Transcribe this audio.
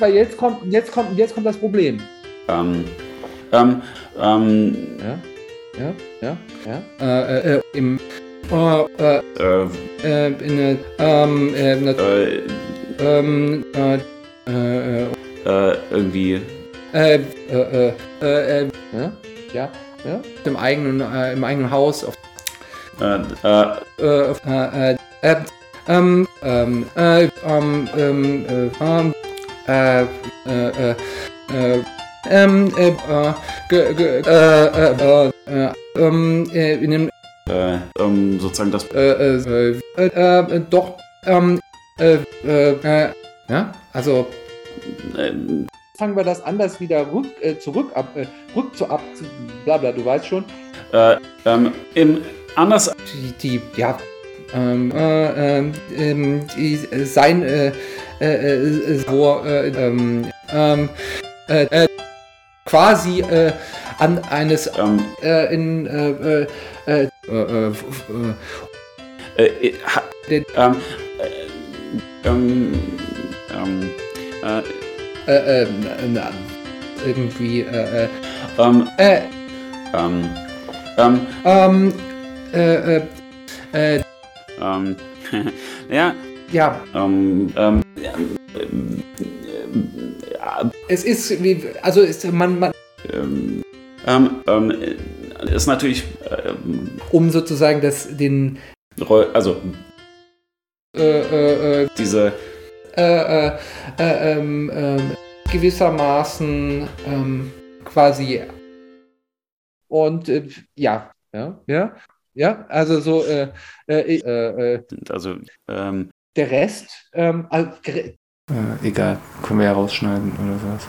Weil jetzt kommt, jetzt kommt, jetzt kommt das Problem. Ähm, ähm, ähm, Ja, ja, ja, ja. Äh, äh, im, äh, äh, äh, äh, in der, ähm, äh, äh, ähm, äh, äh, äh, irgendwie, äh, äh, äh, äh, äh, ja, ja, im eigenen, äh, im eigenen Haus, auf, äh, äh, äh, äh, äh, äh, ähm, ähm, äh, ähm, ähm, äh, ähm, äh, äh, äh, äh, ähm, äh, äh, ge, ge, äh, äh, äh, äh, ähm, äh, in dem, äh, ähm, sozusagen das, äh, äh, äh, äh, äh, doch, ähm, äh, äh, äh, ja, also, äh, fangen wir das anders wieder rück, äh, zurück ab, äh, rück zu ab, zu, bla bla, du weißt schon. äh, ähm, im, anders, Die, die ja, ähm, äh, ähm, ähm, äh, sein, äh, äh, äh, so, äh, ähm, ähm, äh, äh, quasi, äh, an eines, ähm, äh, in, äh, äh, äh, äh, äh, äh, äh, ha, Den- ähm, äh, ähm, ähm, äh, äh, äh, na, irgendwie, äh, äh, ähm, äh, ähm, ähm, ähm, äh, äh, äh, ähm, ja, ja, ähm, ähm, ja, es ist, wie, also ist, man, man, ähm, ähm, ähm, ist natürlich, um sozusagen das, den, also äh, äh, äh, diese, äh, äh, äh, gewissermaßen quasi und ja, ja, ja, ja, also so äh, äh, äh, äh, also, ähm, der Rest, ähm, also, Äh, egal, können wir ja rausschneiden oder sowas.